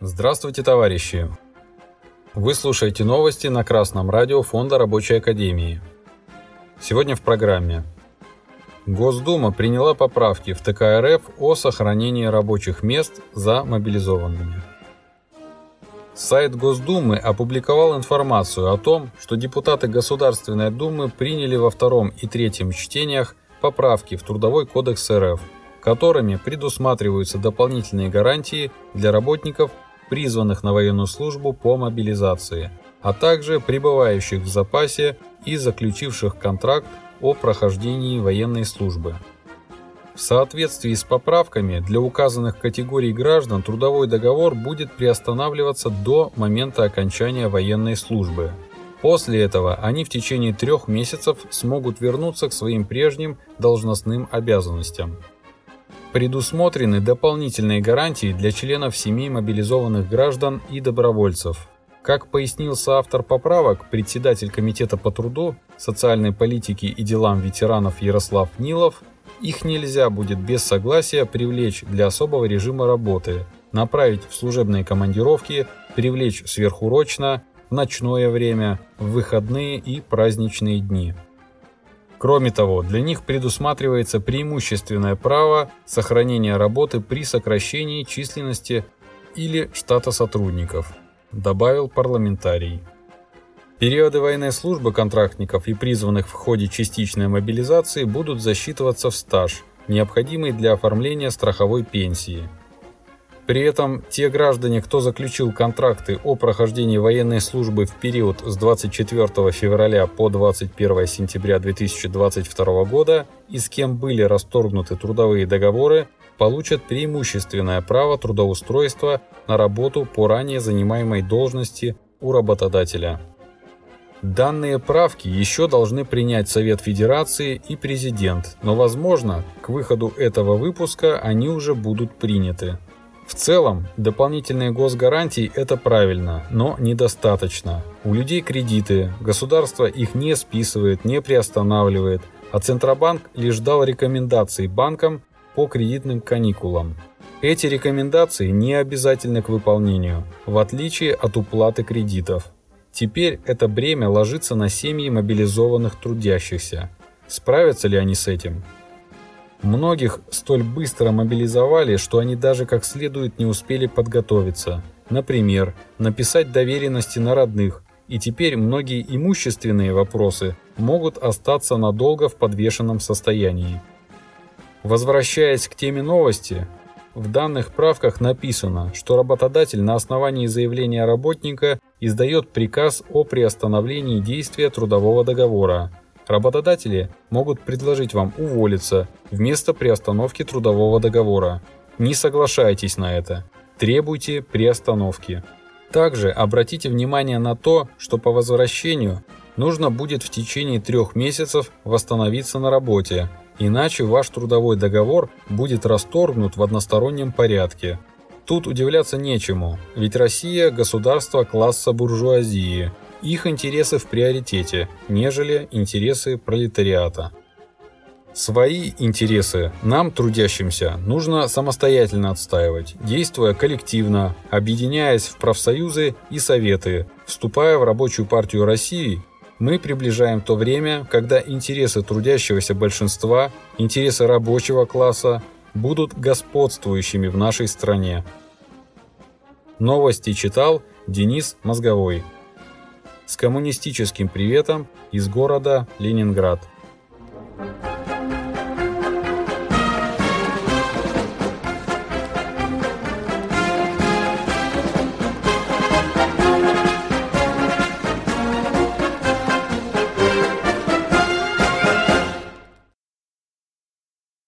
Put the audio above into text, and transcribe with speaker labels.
Speaker 1: Здравствуйте, товарищи! Вы слушаете новости на Красном радио Фонда Рабочей Академии. Сегодня в программе. Госдума приняла поправки в ТК РФ о сохранении рабочих мест за мобилизованными. Сайт Госдумы опубликовал информацию о том, что депутаты Государственной Думы приняли во втором и третьем чтениях поправки в Трудовой кодекс РФ, которыми предусматриваются дополнительные гарантии для работников призванных на военную службу по мобилизации, а также пребывающих в запасе и заключивших контракт о прохождении военной службы. В соответствии с поправками для указанных категорий граждан трудовой договор будет приостанавливаться до момента окончания военной службы. После этого они в течение трех месяцев смогут вернуться к своим прежним должностным обязанностям. Предусмотрены дополнительные гарантии для членов семей мобилизованных граждан и добровольцев. Как пояснил соавтор поправок, председатель Комитета по труду, социальной политике и делам ветеранов Ярослав Нилов, их нельзя будет без согласия привлечь для особого режима работы, направить в служебные командировки, привлечь сверхурочно, в ночное время, в выходные и праздничные дни. Кроме того, для них предусматривается преимущественное право сохранения работы при сокращении численности или штата сотрудников, добавил парламентарий. Периоды военной службы контрактников и призванных в ходе частичной мобилизации будут засчитываться в стаж, необходимый для оформления страховой пенсии – при этом те граждане, кто заключил контракты о прохождении военной службы в период с 24 февраля по 21 сентября 2022 года и с кем были расторгнуты трудовые договоры, получат преимущественное право трудоустройства на работу по ранее занимаемой должности у работодателя. Данные правки еще должны принять Совет Федерации и Президент, но возможно, к выходу этого выпуска они уже будут приняты. В целом, дополнительные госгарантии – это правильно, но недостаточно. У людей кредиты, государство их не списывает, не приостанавливает, а Центробанк лишь дал рекомендации банкам по кредитным каникулам. Эти рекомендации не обязательны к выполнению, в отличие от уплаты кредитов. Теперь это бремя ложится на семьи мобилизованных трудящихся. Справятся ли они с этим? Многих столь быстро мобилизовали, что они даже как следует не успели подготовиться. Например, написать доверенности на родных, и теперь многие имущественные вопросы могут остаться надолго в подвешенном состоянии. Возвращаясь к теме новости, в данных правках написано, что работодатель на основании заявления работника издает приказ о приостановлении действия трудового договора, Работодатели могут предложить вам уволиться вместо приостановки трудового договора. Не соглашайтесь на это. Требуйте приостановки. Также обратите внимание на то, что по возвращению нужно будет в течение трех месяцев восстановиться на работе, иначе ваш трудовой договор будет расторгнут в одностороннем порядке. Тут удивляться нечему, ведь Россия – государство класса буржуазии – их интересы в приоритете, нежели интересы пролетариата. Свои интересы нам, трудящимся, нужно самостоятельно отстаивать, действуя коллективно, объединяясь в профсоюзы и советы. Вступая в рабочую партию России, мы приближаем то время, когда интересы трудящегося большинства, интересы рабочего класса будут господствующими в нашей стране. Новости читал Денис Мозговой с коммунистическим приветом из города Ленинград.